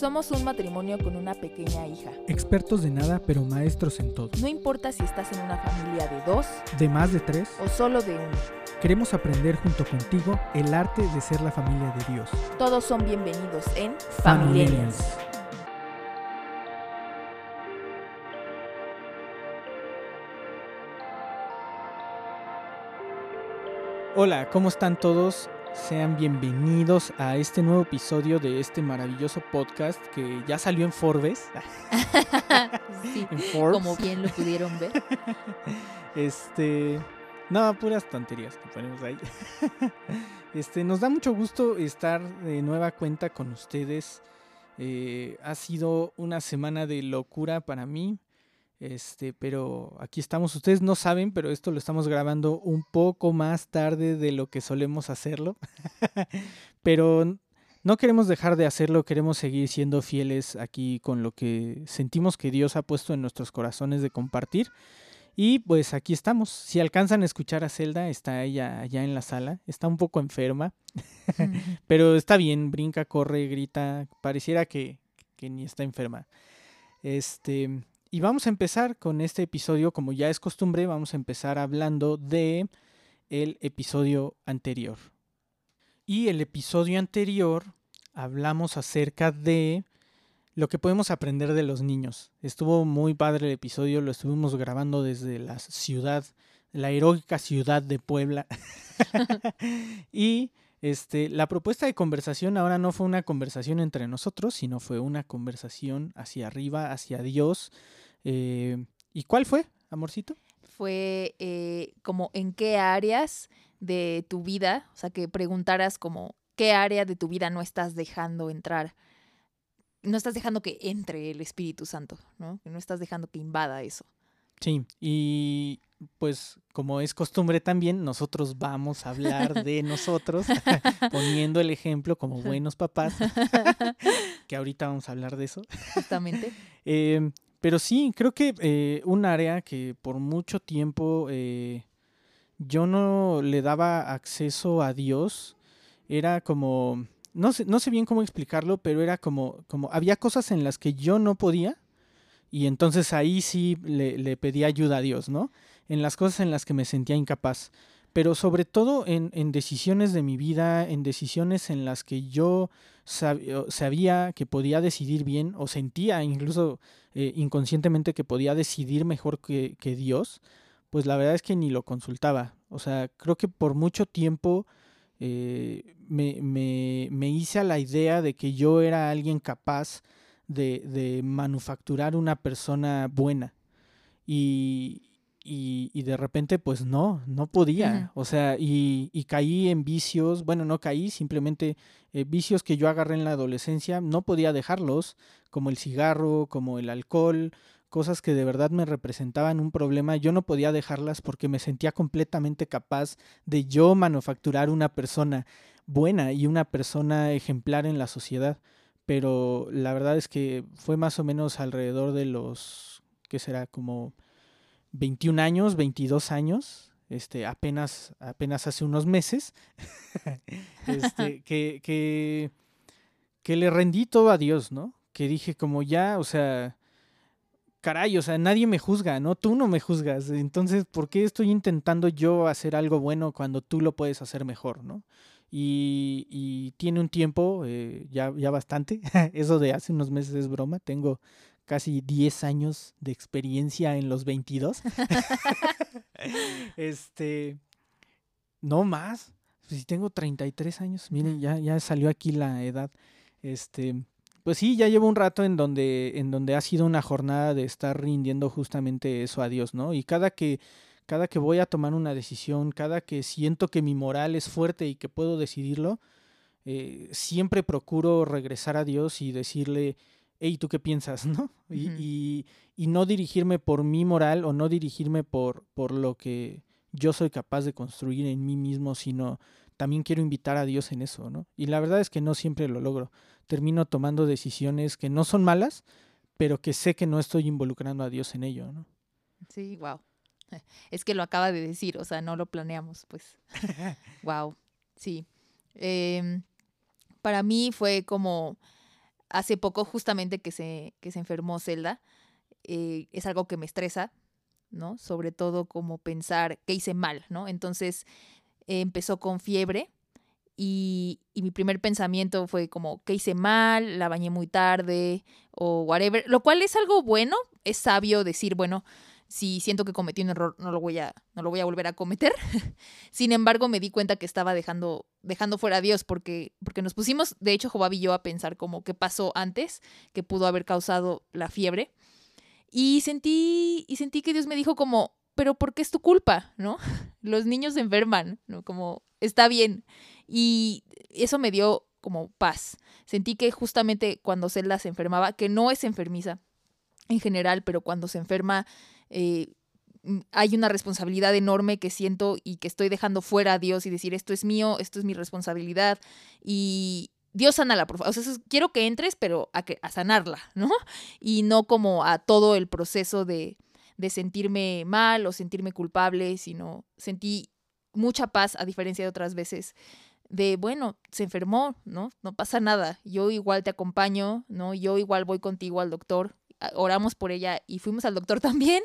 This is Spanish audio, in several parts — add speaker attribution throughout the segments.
Speaker 1: Somos un matrimonio con una pequeña hija.
Speaker 2: Expertos de nada, pero maestros en todo.
Speaker 1: No importa si estás en una familia de dos
Speaker 2: De más de tres,
Speaker 1: o solo de uno.
Speaker 2: queremos aprender junto contigo el arte de ser la familia de Dios.
Speaker 1: Todos son bienvenidos en.
Speaker 2: Familiarians. Hola, ¿cómo están todos? Sean bienvenidos a este nuevo episodio de este maravilloso podcast que ya salió en Forbes.
Speaker 1: Sí,
Speaker 2: En Forbes.
Speaker 1: como bien lo pudieron ver.
Speaker 2: Este. No, puras tonterías que ponemos ahí. Este, nos da mucho gusto estar de nueva cuenta con ustedes. Eh, ha sido una semana de locura para mí. Este, pero aquí estamos. Ustedes no saben, pero esto lo estamos grabando un poco más tarde de lo que solemos hacerlo. pero no queremos dejar de hacerlo, queremos seguir siendo fieles aquí con lo que sentimos que Dios ha puesto en nuestros corazones de compartir. Y pues aquí estamos. Si alcanzan a escuchar a Zelda, está ella allá en la sala. Está un poco enferma, pero está bien, brinca, corre, grita. Pareciera que, que ni está enferma. Este, y vamos a empezar con este episodio, como ya es costumbre, vamos a empezar hablando de el episodio anterior. Y el episodio anterior hablamos acerca de lo que podemos aprender de los niños. Estuvo muy padre el episodio, lo estuvimos grabando desde la ciudad, la heroica ciudad de Puebla. y este, la propuesta de conversación ahora no fue una conversación entre nosotros, sino fue una conversación hacia arriba, hacia Dios. Eh, ¿Y cuál fue, amorcito?
Speaker 1: Fue eh, como en qué áreas de tu vida, o sea, que preguntaras como qué área de tu vida no estás dejando entrar. No estás dejando que entre el Espíritu Santo, ¿no? No estás dejando que invada eso.
Speaker 2: Sí, y pues como es costumbre también, nosotros vamos a hablar de nosotros, poniendo el ejemplo como buenos papás, que ahorita vamos a hablar de eso.
Speaker 1: Justamente.
Speaker 2: Eh, pero sí, creo que eh, un área que por mucho tiempo eh, yo no le daba acceso a Dios era como, no sé, no sé bien cómo explicarlo, pero era como, como había cosas en las que yo no podía y entonces ahí sí le, le pedía ayuda a Dios, ¿no? En las cosas en las que me sentía incapaz. Pero sobre todo en, en decisiones de mi vida, en decisiones en las que yo sab- sabía que podía decidir bien o sentía incluso eh, inconscientemente que podía decidir mejor que, que Dios, pues la verdad es que ni lo consultaba. O sea, creo que por mucho tiempo eh, me, me- me hice a la idea de que yo era alguien capaz de, de manufacturar una persona buena. Y, y, y de repente, pues no, no podía. O sea, y, y caí en vicios, bueno, no caí, simplemente eh, vicios que yo agarré en la adolescencia, no podía dejarlos, como el cigarro, como el alcohol, cosas que de verdad me representaban un problema, yo no podía dejarlas porque me sentía completamente capaz de yo manufacturar una persona buena y una persona ejemplar en la sociedad. Pero la verdad es que fue más o menos alrededor de los, ¿qué será? Como 21 años, 22 años, este, apenas, apenas hace unos meses, este, que, que, que le rendí todo a Dios, ¿no? Que dije como ya, o sea, caray, o sea, nadie me juzga, ¿no? Tú no me juzgas, entonces, ¿por qué estoy intentando yo hacer algo bueno cuando tú lo puedes hacer mejor, ¿no? Y, tiene un tiempo, eh, ya, ya bastante, eso de hace unos meses es broma, tengo casi 10 años de experiencia en los 22. este, no más, si tengo 33 años, miren, ya, ya salió aquí la edad. Este, pues sí, ya llevo un rato en donde, en donde ha sido una jornada de estar rindiendo justamente eso a Dios, ¿no? Y cada que, cada que voy a tomar una decisión, cada que siento que mi moral es fuerte y que puedo decidirlo, eh, siempre procuro regresar a Dios y decirle, hey, ¿tú qué piensas? ¿no? Y, y- y no dirigirme por mi moral o no dirigirme por, por lo que yo soy capaz de construir en mí mismo, sino también quiero invitar a Dios en eso, ¿no? Y la verdad es que no siempre lo logro. Termino tomando decisiones que no son malas, pero que sé que no estoy involucrando a Dios en ello, ¿no?
Speaker 1: Sí, wow. Es que lo acaba de decir, o sea, no lo planeamos, pues. wow, sí. Em, para mí fue como hace poco, justamente que se, que se enfermó Zelda, eh, es algo que me estresa, ¿no? Sobre todo como pensar que hice mal, ¿no? Entonces empezó con fiebre y, y, mi primer pensamiento fue como que hice mal, la bañé muy tarde o whatever, lo cual es algo bueno, es sabio decir, bueno, si siento que cometí un error, no lo voy a, no lo voy a volver a cometer. Sin embargo, me di cuenta que estaba dejando, dejando fuera a Dios, porque, porque nos pusimos, de hecho, Joab y yo a pensar como qué pasó antes, que pudo haber causado la fiebre. Y sentí, y sentí que Dios me dijo como, pero ¿por qué es tu culpa? ¿No? Los niños se enferman, ¿no? Como, está bien. Y eso me dio como paz. Sentí que justamente cuando Zelda se enfermaba, que no es enfermiza en general, pero cuando se enferma eh, hay una responsabilidad enorme que siento y que estoy dejando fuera a Dios y decir, esto es mío, esto es mi responsabilidad. Y Dios sana la O sea, quiero que entres, pero a, que, a sanarla, ¿no? Y no como a todo el proceso de, de sentirme mal o sentirme culpable, sino sentí mucha paz, a diferencia de otras veces, de, bueno, se enfermó, ¿no? No pasa nada, yo igual te acompaño, ¿no? Yo igual voy contigo al doctor, oramos por ella y fuimos al doctor también.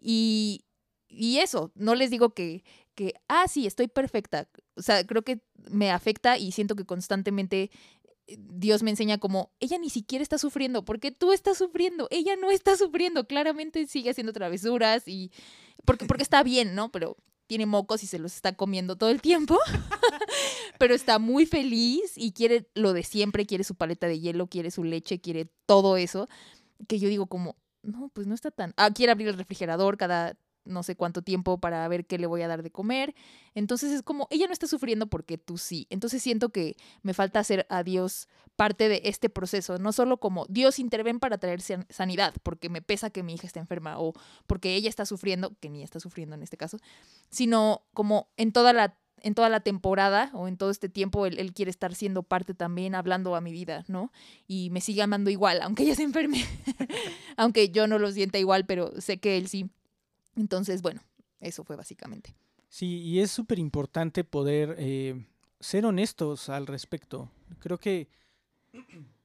Speaker 1: Y, y eso, no les digo que, que, ah, sí, estoy perfecta. O sea, creo que me afecta y siento que constantemente eh, Dios me enseña como, ella ni siquiera está sufriendo, porque tú estás sufriendo, ella no está sufriendo, claramente sigue haciendo travesuras y, porque, porque está bien, ¿no? Pero tiene mocos y se los está comiendo todo el tiempo, pero está muy feliz y quiere lo de siempre, quiere su paleta de hielo, quiere su leche, quiere todo eso que yo digo como, no, pues no está tan... Ah, quiere abrir el refrigerador cada no sé cuánto tiempo para ver qué le voy a dar de comer. Entonces es como, ella no está sufriendo porque tú sí. Entonces siento que me falta hacer a Dios parte de este proceso, no solo como Dios interven para traer sanidad, porque me pesa que mi hija esté enferma o porque ella está sufriendo, que ni está sufriendo en este caso, sino como en toda la en toda la temporada o en todo este tiempo él, quiere estar siendo parte también, hablando a mi vida, ¿no? Y me sigue amando igual, aunque ella se enferme, aunque yo no lo sienta igual, pero sé que él sí. Entonces, bueno, eso fue básicamente.
Speaker 2: Sí, y es súper importante poder eh, ser honestos al respecto. Creo que...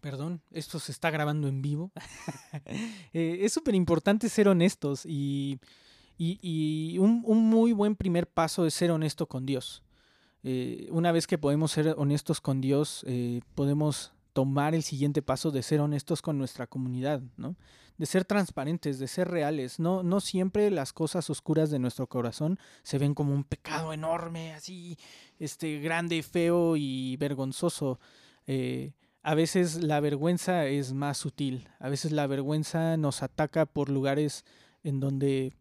Speaker 2: Perdón, esto se está grabando en vivo. Eh, es súper importante ser honestos y y, un, muy buen primer paso es ser honesto con Dios. Eh, una vez que podemos ser honestos con Dios, eh, podemos tomar el siguiente paso de ser honestos con nuestra comunidad, ¿no? De ser transparentes, de ser reales. No, siempre las cosas oscuras de nuestro corazón se ven como un pecado enorme, así, este, grande, feo y vergonzoso. Eh, a veces la vergüenza es más sutil. A veces la vergüenza nos ataca por lugares en donde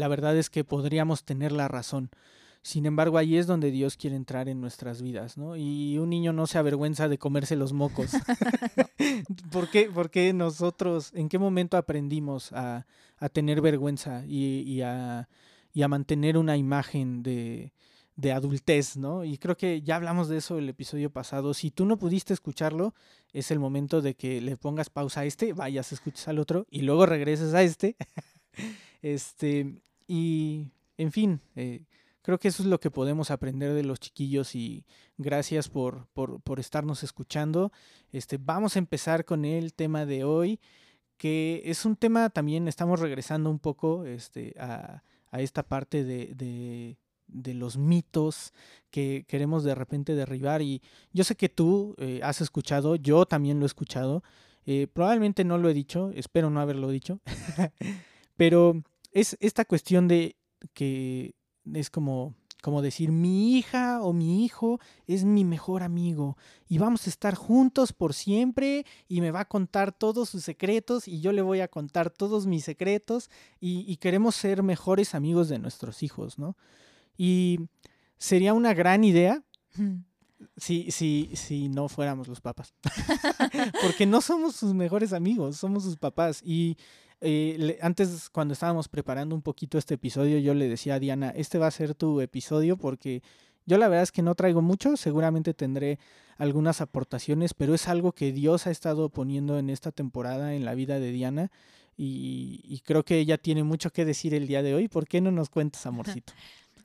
Speaker 2: la verdad es que podríamos tener la razón. Sin embargo, ahí es donde Dios quiere entrar en nuestras vidas, ¿no? Y un niño no se avergüenza de comerse los mocos. ¿Por, qué, ¿Por, qué, nosotros, en qué momento aprendimos a, a tener vergüenza y, y, a, y, a, mantener una imagen de, de adultez, ¿no? Y creo que ya hablamos de eso el episodio pasado. Si tú no pudiste escucharlo, es el momento de que le pongas pausa a este, vayas, escuches al otro y luego regreses a este. este, y, en fin, eh, creo que eso es lo que podemos aprender de los chiquillos y gracias por, por, por, estarnos escuchando. Este, vamos a empezar con el tema de hoy, que es un tema también, estamos regresando un poco este, a, a esta parte de, de, de, los mitos que queremos de repente derribar. Y yo sé que tú eh, has escuchado, yo también lo he escuchado. Eh, probablemente no lo he dicho, espero no haberlo dicho, pero es esta cuestión de que es como, como decir, mi hija o mi hijo es mi mejor amigo y vamos a estar juntos por siempre y me va a contar todos sus secretos y yo le voy a contar todos mis secretos y, queremos ser mejores amigos de nuestros hijos, ¿no? Y sería una gran idea si, si, si no fuéramos los papás. Porque no somos sus mejores amigos, somos sus papás. Y eh, antes, cuando estábamos preparando un poquito este episodio, yo le decía a Diana, este va a ser tu episodio porque yo la verdad es que no traigo mucho, seguramente tendré algunas aportaciones, pero es algo que Dios ha estado poniendo en esta temporada en la vida de Diana y, y creo que ella tiene mucho que decir el día de hoy. ¿Por qué no nos cuentas, amorcito?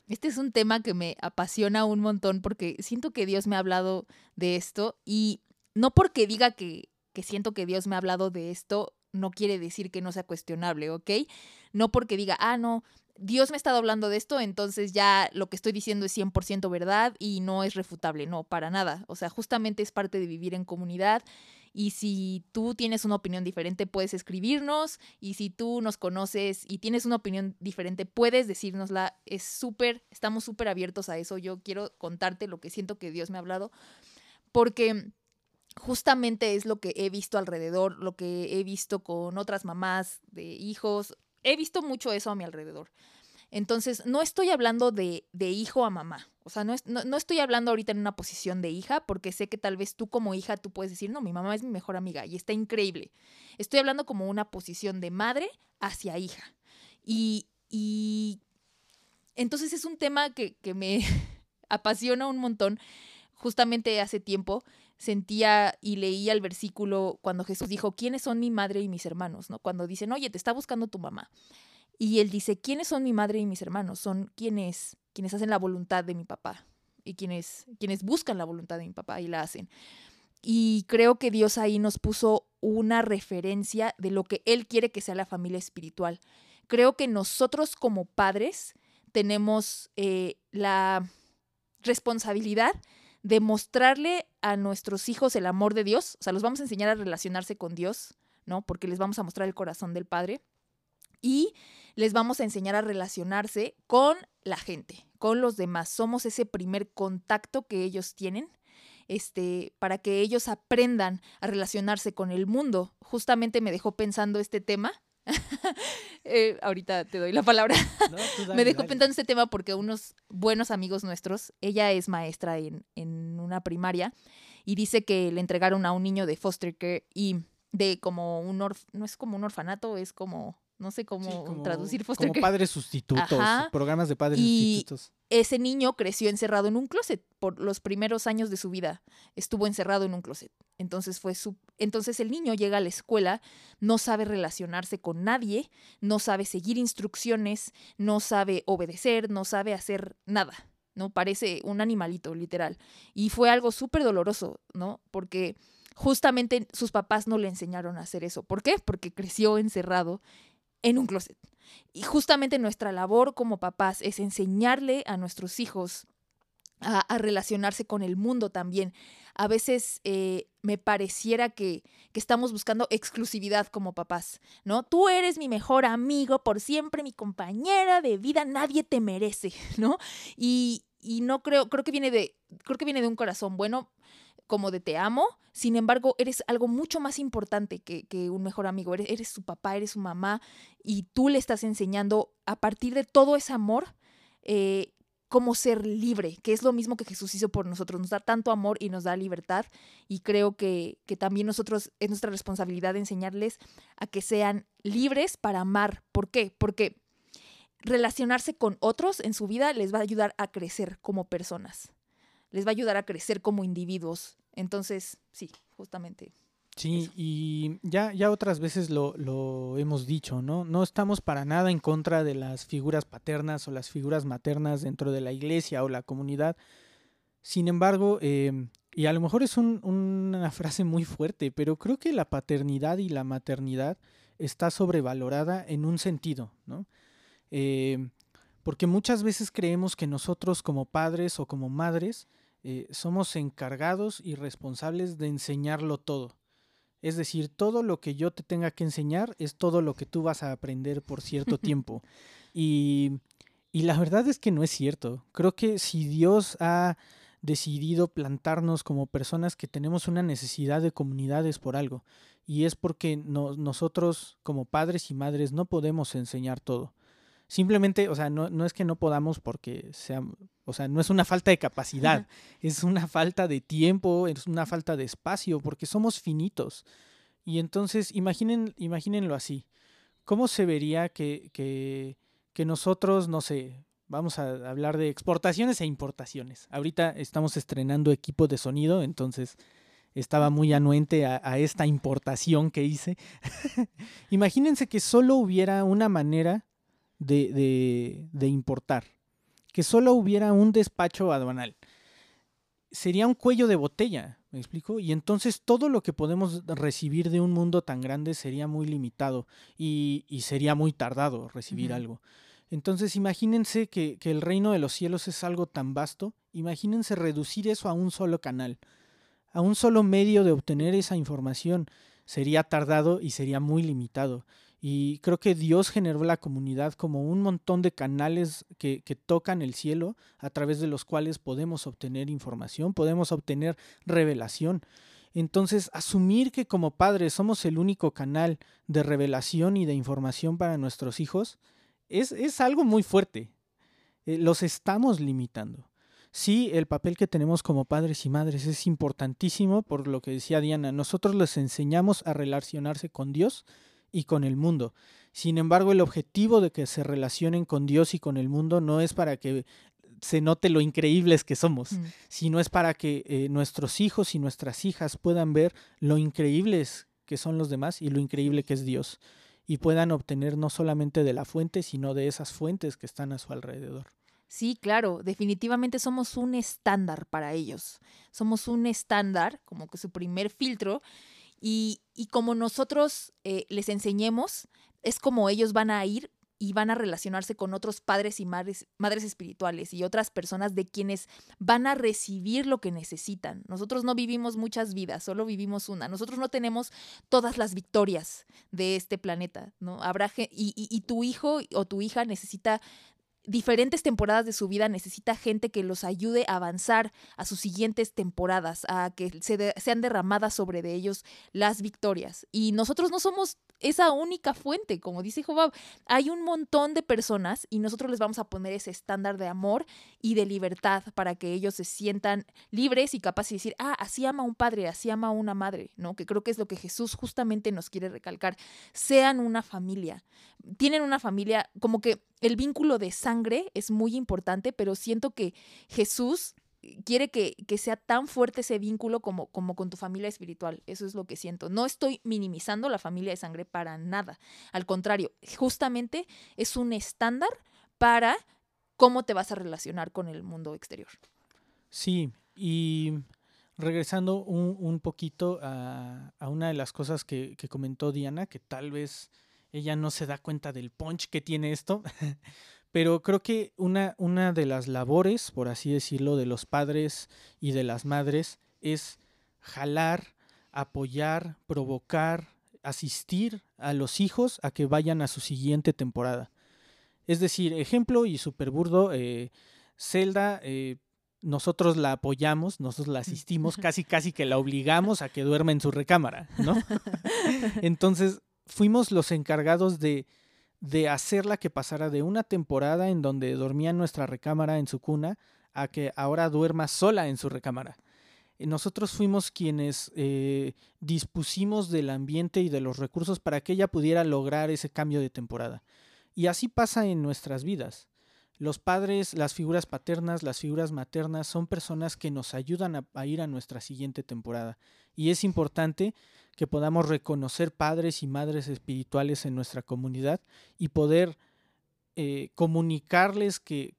Speaker 1: Este es un tema que me apasiona un montón porque siento que Dios me ha hablado de esto y no porque diga que, que siento que Dios me ha hablado de esto, no quiere decir que no sea cuestionable, ¿ok? No porque diga, ah, no, Dios me ha estado hablando de esto, entonces ya lo que estoy diciendo es 100% verdad y no es refutable, no, para nada. O sea, justamente es parte de vivir en comunidad y si tú tienes una opinión diferente, puedes escribirnos y si tú nos conoces y tienes una opinión diferente, puedes decírnosla. Es súper, estamos súper abiertos a eso. Yo quiero contarte lo que siento que Dios me ha hablado porque justamente es lo que he visto alrededor, lo que he visto con otras mamás de hijos, he visto mucho eso a mi alrededor. Entonces, no estoy hablando de, de hijo a mamá. O sea, no, no, estoy hablando ahorita en una posición de hija, porque sé que tal vez tú como hija tú puedes decir, no, mi mamá es mi mejor amiga y está increíble. Estoy hablando como una posición de madre hacia hija. Y, y entonces es un tema que, que me apasiona un montón. Justamente hace tiempo sentía y leía el versículo cuando Jesús dijo, ¿quiénes son mi madre y mis hermanos? ¿no? Cuando dicen, oye, te está buscando tu mamá. Y él dice, ¿quiénes son mi madre y mis hermanos? Son quienes, quienes hacen la voluntad de mi papá y quienes, quienes buscan la voluntad de mi papá y la hacen. Y creo que Dios ahí nos puso una referencia de lo que Él quiere que sea la familia espiritual. Creo que nosotros como padres tenemos eh, la responsabilidad de mostrarle a nuestros hijos el amor de Dios, o sea, los vamos a enseñar a relacionarse con Dios, ¿no? Porque les vamos a mostrar el corazón del Padre y les vamos a enseñar a relacionarse con la gente, con los demás. Somos ese primer contacto que ellos tienen. Este, para que ellos aprendan a relacionarse con el mundo. Justamente me dejó pensando este tema Eh, ahorita te doy la palabra. Me dejó pensando este tema porque unos buenos amigos nuestros, ella es maestra en, en una primaria y dice que le entregaron a un niño de foster care y de como un no es como un orfanato, es como no sé cómo traducir foster
Speaker 2: como padres sustitutos, programas de padres sustitutos.
Speaker 1: Ese niño creció encerrado en un closet por los primeros años de su vida. Estuvo encerrado en un closet. Entonces fue su entonces el niño llega a la escuela, no sabe relacionarse con nadie, no sabe seguir instrucciones, no sabe obedecer, no sabe hacer nada. ¿no? Parece un animalito, literal. Y fue algo súper doloroso, ¿no? Porque justamente sus papás no le enseñaron a hacer eso. ¿Por qué? Porque creció encerrado en un closet. Y justamente nuestra labor como papás es enseñarle a nuestros hijos a, relacionarse con el mundo también. A veces eh, me pareciera que, que, estamos buscando exclusividad como papás, ¿no? Tú eres mi mejor amigo por siempre, mi compañera de vida, nadie te merece, ¿no? Y, y no creo, creo que viene de, creo que viene de un corazón bueno como de te amo, sin embargo, eres algo mucho más importante que, un mejor amigo, eres, eres, su papá, eres su mamá, y tú le estás enseñando a partir de todo ese amor. Eh, cómo ser libre, que es lo mismo que Jesús hizo por nosotros, nos da tanto amor y nos da libertad y creo que, que, también nosotros es nuestra responsabilidad enseñarles a que sean libres para amar. ¿Por qué? Porque relacionarse con otros en su vida les va a ayudar a crecer como personas les va a ayudar a crecer como individuos. Entonces, sí, justamente.
Speaker 2: Sí, y ya, ya otras veces lo, lo, hemos dicho, ¿no? No estamos para nada en contra de las figuras paternas o las figuras maternas dentro de la iglesia o la comunidad. Sin embargo, em, y a lo mejor es una frase muy fuerte, pero creo que la paternidad y la maternidad está sobrevalorada en un sentido, ¿no? Em, porque muchas veces creemos que nosotros como padres o como madres eh, somos encargados y responsables de enseñarlo todo. Es decir, todo lo que yo te tenga que enseñar es todo lo que tú vas a aprender por cierto tiempo. Y, y la verdad es que no es cierto. Creo que si Dios ha decidido plantarnos como personas que tenemos una necesidad de comunidades por algo. Y es porque nosotros como padres y madres no podemos enseñar todo. Simplemente, o sea, no, no es que no podamos porque sea, o sea, no es una falta de capacidad, es una falta de tiempo, es una falta de espacio, porque somos finitos. Y entonces, imaginen, imagínenlo así. ¿Cómo se vería que, que, que nosotros, no sé, vamos a hablar de exportaciones e importaciones? Ahorita estamos estrenando equipo de sonido, entonces estaba muy anuente a, a esta importación que hice. Imagínense que solo hubiera una manera de, de, importar, que solo hubiera un despacho aduanal. Sería un cuello de botella, ¿Me explico? Y entonces todo lo que podemos recibir de un mundo tan grande sería muy limitado y, sería muy tardado recibir algo. Entonces imagínense que, que, el reino de los cielos es algo tan vasto, imagínense reducir eso a un solo canal, a un solo medio de obtener esa información. Sería tardado y sería muy limitado. Y creo que Dios generó la comunidad como un montón de canales que, tocan el cielo a través de los cuales podemos obtener información, podemos obtener revelación. Entonces, asumir que como padres somos el único canal de revelación y de información para nuestros hijos es, es algo muy fuerte. Eh, los estamos limitando. Sí, el papel que tenemos como padres y madres es importantísimo por lo que decía Diana. Nosotros les enseñamos a relacionarse con Dios y con el mundo. Sin embargo, el objetivo de que se relacionen con Dios y con el mundo no es para que se note lo increíbles que somos, mm. sino es para que eh, nuestros hijos y nuestras hijas puedan ver lo increíbles que son los demás y lo increíble que es Dios, y puedan obtener no solamente de la fuente, sino de esas fuentes que están a su alrededor.
Speaker 1: Sí, claro, definitivamente somos un estándar para ellos. Somos un estándar, como que su primer filtro, y, como nosotros eh, les enseñemos, es como ellos van a ir y van a relacionarse con otros padres y madres, madres espirituales y otras personas de quienes van a recibir lo que necesitan. Nosotros no vivimos muchas vidas, solo vivimos una. Nosotros no tenemos todas las victorias de este planeta, ¿no? Habrá y, y tu hijo o tu hija necesita diferentes temporadas de su vida necesita gente que los ayude a avanzar a sus siguientes temporadas, a que se sean derramadas sobre de ellos las victorias. Y nosotros no somos esa única fuente, como dice Job, hay un montón de personas y nosotros les vamos a poner ese estándar de amor y de libertad para que ellos se sientan libres y capaces de decir, ah, así ama un padre, así ama una madre, ¿no? Que creo que es lo que Jesús justamente nos quiere recalcar. Sean una familia, tienen una familia, como que el vínculo de sangre es muy importante, pero siento que Jesús quiere que, sea tan fuerte ese vínculo como, como con tu familia espiritual. Eso es lo que siento. No estoy minimizando la familia de sangre para nada. Al contrario, justamente es un estándar para cómo te vas a relacionar con el mundo exterior.
Speaker 2: Sí, y regresando un, poquito a, una de las cosas que, que comentó Diana, que tal vez ella no se da cuenta del punch que tiene esto. Pero creo que una, una de las labores, por así decirlo, de los padres y de las madres es jalar, apoyar, provocar, asistir a los hijos a que vayan a su siguiente temporada. Es decir, ejemplo y súper burdo, eh, Zelda, eh, nosotros la apoyamos, nosotros la asistimos, casi casi que la obligamos a que duerma en su recámara, ¿no? Entonces, fuimos los encargados de de hacerla que pasara de una temporada en donde dormía en nuestra recámara en su cuna a que ahora duerma sola en su recámara. Nosotros fuimos quienes eh, dispusimos del ambiente y de los recursos para que ella pudiera lograr ese cambio de temporada. Y así pasa en nuestras vidas. Los padres, las figuras paternas, las figuras maternas son personas que nos ayudan a ir a nuestra siguiente temporada. Y es importante que podamos reconocer padres y madres espirituales en nuestra comunidad y poder eh, comunicarles que,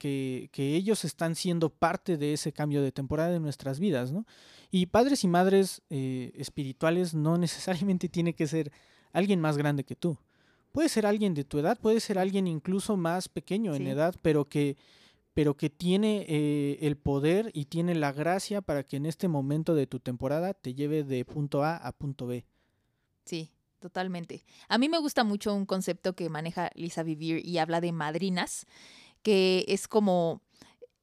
Speaker 2: ellos están siendo parte de ese cambio de temporada de nuestras vidas, ¿no? Y padres y madres eh, espirituales no necesariamente tiene que ser alguien más grande que tú. Puede ser alguien de tu edad, puede ser alguien incluso más pequeño en edad, pero que, pero que tiene eh, el poder y tiene la gracia para que en este momento de tu temporada te lleve de punto A a punto B.
Speaker 1: Sí, totalmente. A mí me gusta mucho un concepto que maneja Lisa Vivir y habla de madrinas, que es como,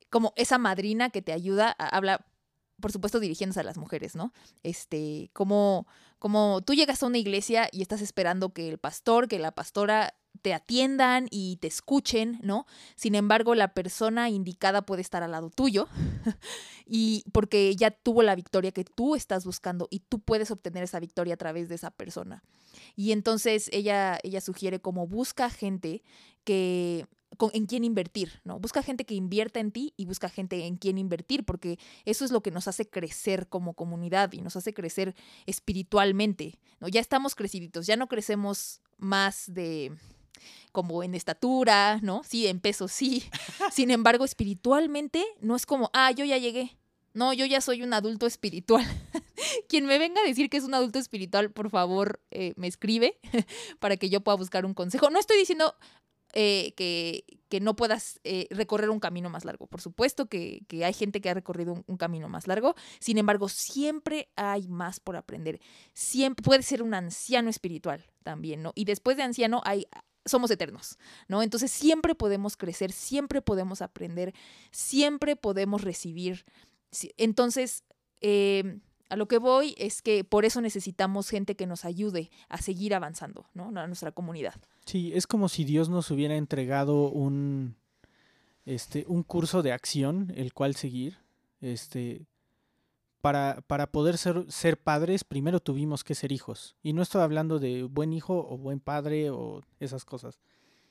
Speaker 1: como esa madrina que te ayuda, habla, por supuesto, dirigiéndose a las mujeres, ¿no? Este, como, como tú llegas a una iglesia y estás esperando que el pastor, que la pastora te atiendan y te escuchen, ¿no? Sin embargo, la persona indicada puede estar al lado tuyo y porque ya tuvo la victoria que tú estás buscando y tú puedes obtener esa victoria a través de esa persona. Y entonces ella ella sugiere como busca gente que en quién invertir, ¿no? Busca gente que invierta en ti y busca gente en quién invertir, porque eso es lo que nos hace crecer como comunidad y nos hace crecer espiritualmente, ¿no? Ya estamos creciditos, ya no crecemos más de como en estatura, ¿no? Sí, en peso sí. Sin embargo, espiritualmente no es como, ah, yo ya llegué. No, yo ya soy un adulto espiritual. quien me venga a decir que es un adulto espiritual, por favor, eh, me escribe para que yo pueda buscar un consejo. No estoy diciendo eh, que, que, no puedas eh, recorrer un camino más largo. Por supuesto que, que hay gente que ha recorrido un, un, camino más largo. Sin embargo, siempre hay más por aprender. Siempre puede ser un anciano espiritual también, ¿no? Y después de anciano hay somos eternos, ¿no? Entonces siempre podemos crecer, siempre podemos aprender, siempre podemos recibir. Entonces, eh, a lo que voy es que por eso necesitamos gente que nos ayude a seguir avanzando, ¿no? A nuestra comunidad.
Speaker 2: Sí, es como si Dios nos hubiera entregado un, este, un curso de acción, el cual seguir. Este, para, para poder ser, ser padres, primero tuvimos que ser hijos. Y no estoy hablando de buen hijo o buen padre o esas cosas.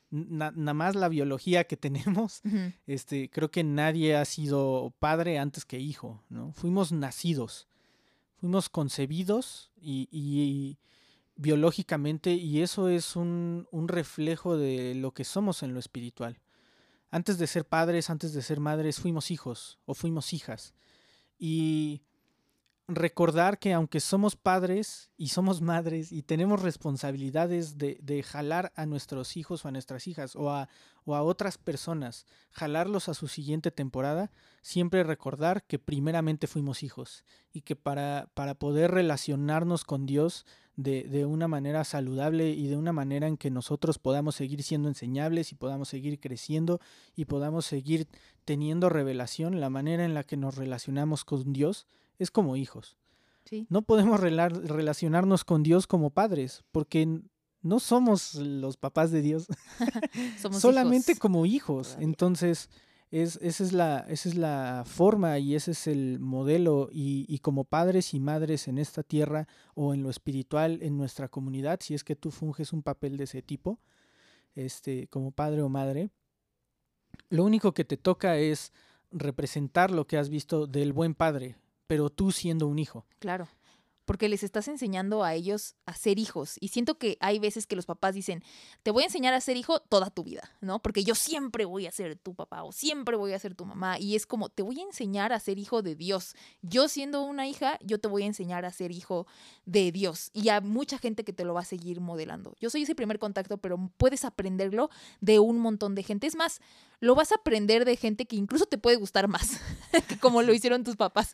Speaker 2: Nada más la biología que tenemos, uh -huh. este, creo que nadie ha sido padre antes que hijo, ¿no? Fuimos nacidos fuimos concebidos y, y, biológicamente y eso es un, un, reflejo de lo que somos en lo espiritual. Antes de ser padres, antes de ser madres, fuimos hijos o fuimos hijas. Y recordar que aunque somos padres y somos madres y tenemos responsabilidades de, de jalar a nuestros hijos o a nuestras hijas o a, o a otras personas, jalarlos a su siguiente temporada, siempre recordar que primeramente fuimos hijos y que para, para poder relacionarnos con Dios de, de, una manera saludable y de una manera en que nosotros podamos seguir siendo enseñables y podamos seguir creciendo y podamos seguir teniendo revelación, la manera en la que nos relacionamos con Dios es como hijos.
Speaker 1: Sí.
Speaker 2: No podemos rela relacionarnos con Dios como padres, porque no somos los papás de Dios,
Speaker 1: somos
Speaker 2: solamente
Speaker 1: hijos.
Speaker 2: como hijos. Todavía. Entonces, es, esa, es la, esa es la forma y ese es el modelo. Y, y, como padres y madres en esta tierra o en lo espiritual, en nuestra comunidad, si es que tú funges un papel de ese tipo, este, como padre o madre, lo único que te toca es representar lo que has visto del buen padre, pero tú siendo un hijo.
Speaker 1: Claro. Porque les estás enseñando a ellos a ser hijos. Y siento que hay veces que los papás dicen, te voy a enseñar a ser hijo toda tu vida, ¿no? Porque yo siempre voy a ser tu papá o siempre voy a ser tu mamá. Y es como, te voy a enseñar a ser hijo de Dios. Yo siendo una hija, yo te voy a enseñar a ser hijo de Dios. Y hay mucha gente que te lo va a seguir modelando. Yo soy ese primer contacto, pero puedes aprenderlo de un montón de gente. Es más, lo vas a aprender de gente que incluso te puede gustar más, como lo hicieron tus papás.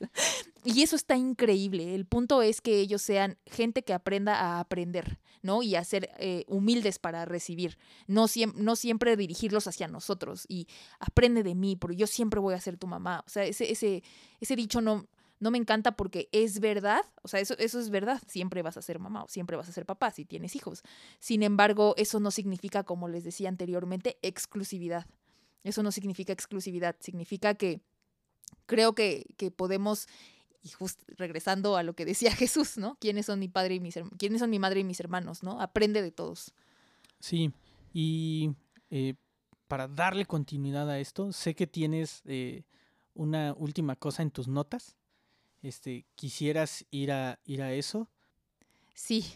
Speaker 1: Y eso está increíble. El punto es que ellos sean gente que aprenda a aprender, ¿no? Y a ser eh, humildes para recibir. No, siem no, siempre dirigirlos hacia nosotros. Y aprende de mí, porque yo siempre voy a ser tu mamá. O sea, ese, ese, ese dicho no, no me encanta porque es verdad, o sea, eso, eso es verdad, siempre vas a ser mamá o siempre vas a ser papá si tienes hijos. Sin embargo, eso no significa, como les decía anteriormente, exclusividad. Eso no significa exclusividad, significa que creo que, que podemos, y just regresando a lo que decía Jesús, ¿no? ¿Quiénes son mi padre y mis quiénes son mi madre y mis hermanos, ¿no? Aprende de todos.
Speaker 2: Sí, y eh, para darle continuidad a esto, sé que tienes eh, una última cosa en tus notas. Este, ¿quisieras ir a, ir a eso?
Speaker 1: Sí,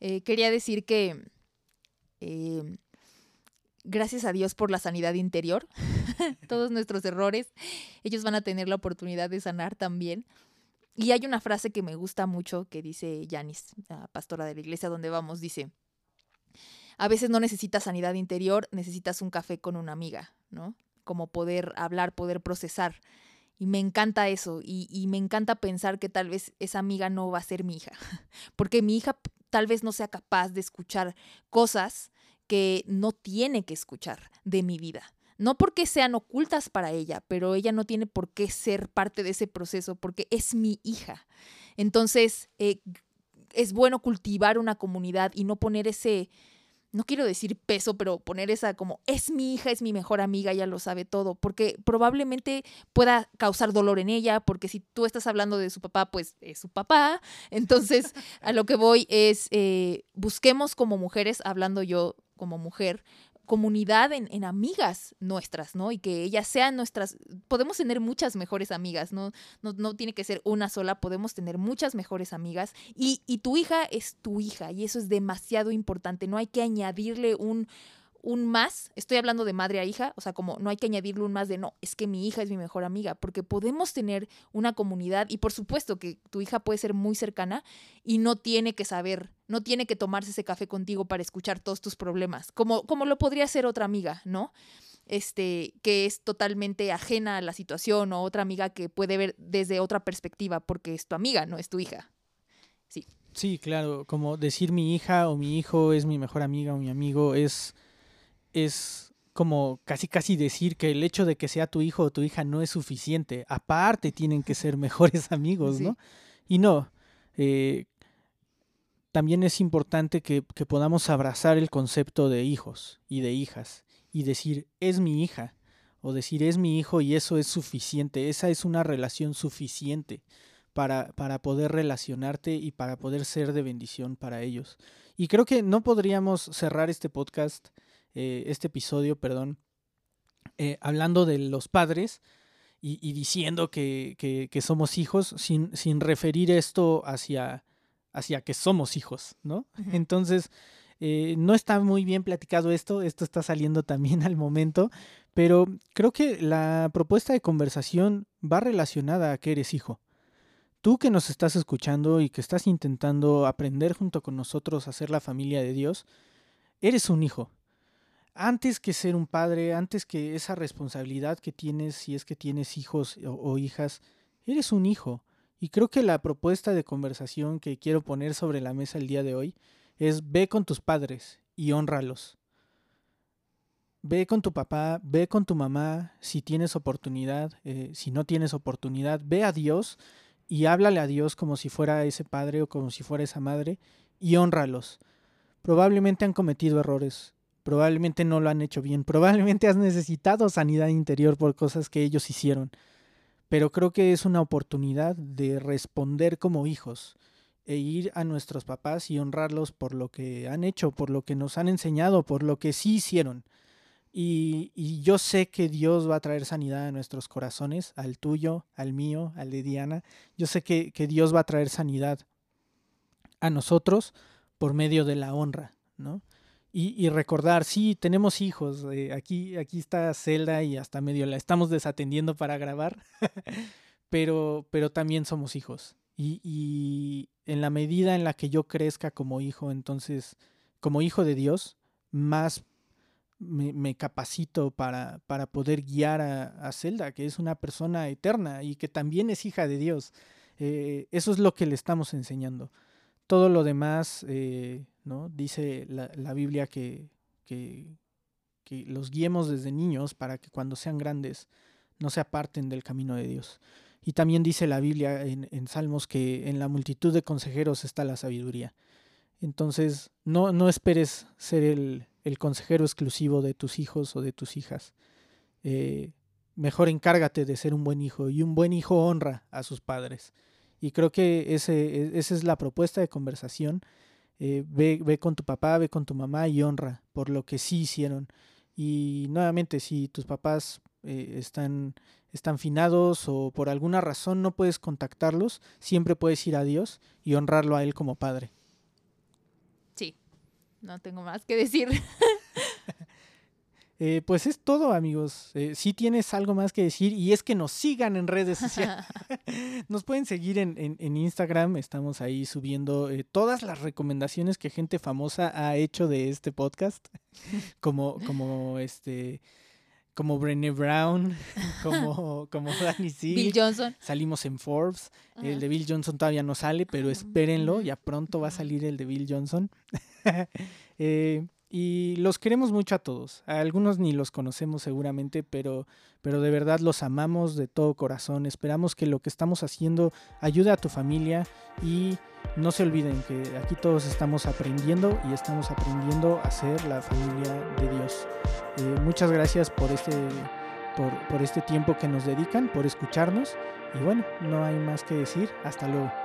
Speaker 1: eh, quería decir que eh, gracias a Dios por la sanidad interior, todos nuestros errores, ellos van a tener la oportunidad de sanar también. Y hay una frase que me gusta mucho que dice Yanis, la pastora de la iglesia donde vamos, dice, a veces no necesitas sanidad interior, necesitas un café con una amiga, ¿no? Como poder hablar, poder procesar. Y me encanta eso, y, y, me encanta pensar que tal vez esa amiga no va a ser mi hija, porque mi hija tal vez no sea capaz de escuchar cosas que no tiene que escuchar de mi vida. No porque sean ocultas para ella, pero ella no tiene por qué ser parte de ese proceso porque es mi hija. Entonces, eh, es bueno cultivar una comunidad y no poner ese, no quiero decir peso, pero poner esa como, es mi hija, es mi mejor amiga, ella lo sabe todo, porque probablemente pueda causar dolor en ella, porque si tú estás hablando de su papá, pues es su papá. Entonces, a lo que voy es, eh, busquemos como mujeres, hablando yo como mujer, comunidad en, en, amigas nuestras, ¿no? Y que ellas sean nuestras, podemos tener muchas mejores amigas, ¿no? No, no tiene que ser una sola, podemos tener muchas mejores amigas y, y tu hija es tu hija y eso es demasiado importante, no hay que añadirle un, un más, estoy hablando de madre a hija, o sea, como no hay que añadirle un más de no, es que mi hija es mi mejor amiga, porque podemos tener una comunidad y por supuesto que tu hija puede ser muy cercana y no tiene que saber, no tiene que tomarse ese café contigo para escuchar todos tus problemas, como, como lo podría ser otra amiga, ¿no? Este, que es totalmente ajena a la situación o otra amiga que puede ver desde otra perspectiva porque es tu amiga, no es tu hija. Sí.
Speaker 2: Sí, claro, como decir mi hija o mi hijo es mi mejor amiga o mi amigo es, es como casi casi decir que el hecho de que sea tu hijo o tu hija no es suficiente. Aparte tienen que ser mejores amigos, ¿no? Y no. Eh, también es importante que, que podamos abrazar el concepto de hijos y de hijas y decir es mi hija o decir es mi hijo y eso es suficiente. Esa es una relación suficiente para, para poder relacionarte y para poder ser de bendición para ellos. Y creo que no podríamos cerrar este podcast, eh, este episodio, perdón, eh, hablando de los padres y, diciendo que, que, somos hijos sin, sin referir esto hacia, hacia que somos hijos, ¿no? Entonces, eh, no está muy bien platicado esto, esto está saliendo también al momento, pero creo que la propuesta de conversación va relacionada a que eres hijo. Tú que nos estás escuchando y que estás intentando aprender junto con nosotros a ser la familia de Dios, eres un hijo. Antes que ser un padre, antes que esa responsabilidad que tienes si es que tienes hijos o, hijas, eres un hijo. Y creo que la propuesta de conversación que quiero poner sobre la mesa el día de hoy es ve con tus padres y honralos. Ve con tu papá, ve con tu mamá, si tienes oportunidad, eh, si no tienes oportunidad, ve a Dios y háblale a Dios como si fuera ese padre o como si fuera esa madre y honralos. Probablemente han cometido errores, probablemente no lo han hecho bien, probablemente has necesitado sanidad interior por cosas que ellos hicieron, pero creo que es una oportunidad de responder como hijos e ir a nuestros papás y honrarlos por lo que han hecho, por lo que nos han enseñado, por lo que sí hicieron. Y, yo sé que Dios va a traer sanidad a nuestros corazones, al tuyo, al mío, al de Diana. Yo sé que, Dios va a traer sanidad a nosotros por medio de la honra, ¿no? Y, recordar, sí, tenemos hijos. Eh, aquí, aquí está Zelda y hasta medio la estamos desatendiendo para grabar, pero, pero también somos hijos. Y, y en la medida en la que yo crezca como hijo, entonces, como hijo de Dios, más me, capacito para, para, poder guiar a, Zelda, que es una persona eterna y que también es hija de Dios. Eh, eso es lo que le estamos enseñando. Todo lo demás, eh, ¿no? Dice la, Biblia que, que, los guiemos desde niños para que cuando sean grandes no se aparten del camino de Dios. Y también dice la Biblia en, en Salmos que en la multitud de consejeros está la sabiduría. Entonces, no, no esperes ser el, el consejero exclusivo de tus hijos o de tus hijas. Eh, mejor encárgate de ser un buen hijo y un buen hijo honra a sus padres. Y creo que ese, e, esa es la propuesta de conversación. Eh, ve, ve, con tu papá, ve con tu mamá y honra por lo que sí hicieron. Y nuevamente, si tus papás eh, están, están finados o por alguna razón no puedes contactarlos, siempre puedes ir a Dios y honrarlo a Él como padre
Speaker 1: no tengo más que decir.
Speaker 2: Eh, pues es todo, amigos. Eh, si tienes algo más que decir y es que nos sigan en redes sociales. nos pueden seguir en, Instagram. Estamos ahí subiendo eh, todas las recomendaciones que gente famosa ha hecho de este podcast. como, como este. Como Brené Brown, como, como Danny C.
Speaker 1: Bill Johnson.
Speaker 2: Salimos en Forbes. El de Bill Johnson todavía no sale, pero espérenlo. Ya pronto va a salir el de Bill Johnson. Eh, y los queremos mucho a todos. A algunos ni los conocemos seguramente, pero, pero de verdad los amamos de todo corazón. Esperamos que lo que estamos haciendo ayude a tu familia y no se olviden que aquí todos estamos aprendiendo y estamos aprendiendo a ser la familia de Dios. Eh, muchas gracias por este, por, por este tiempo que nos dedican, por escucharnos. Y bueno, no hay más que decir. Hasta luego.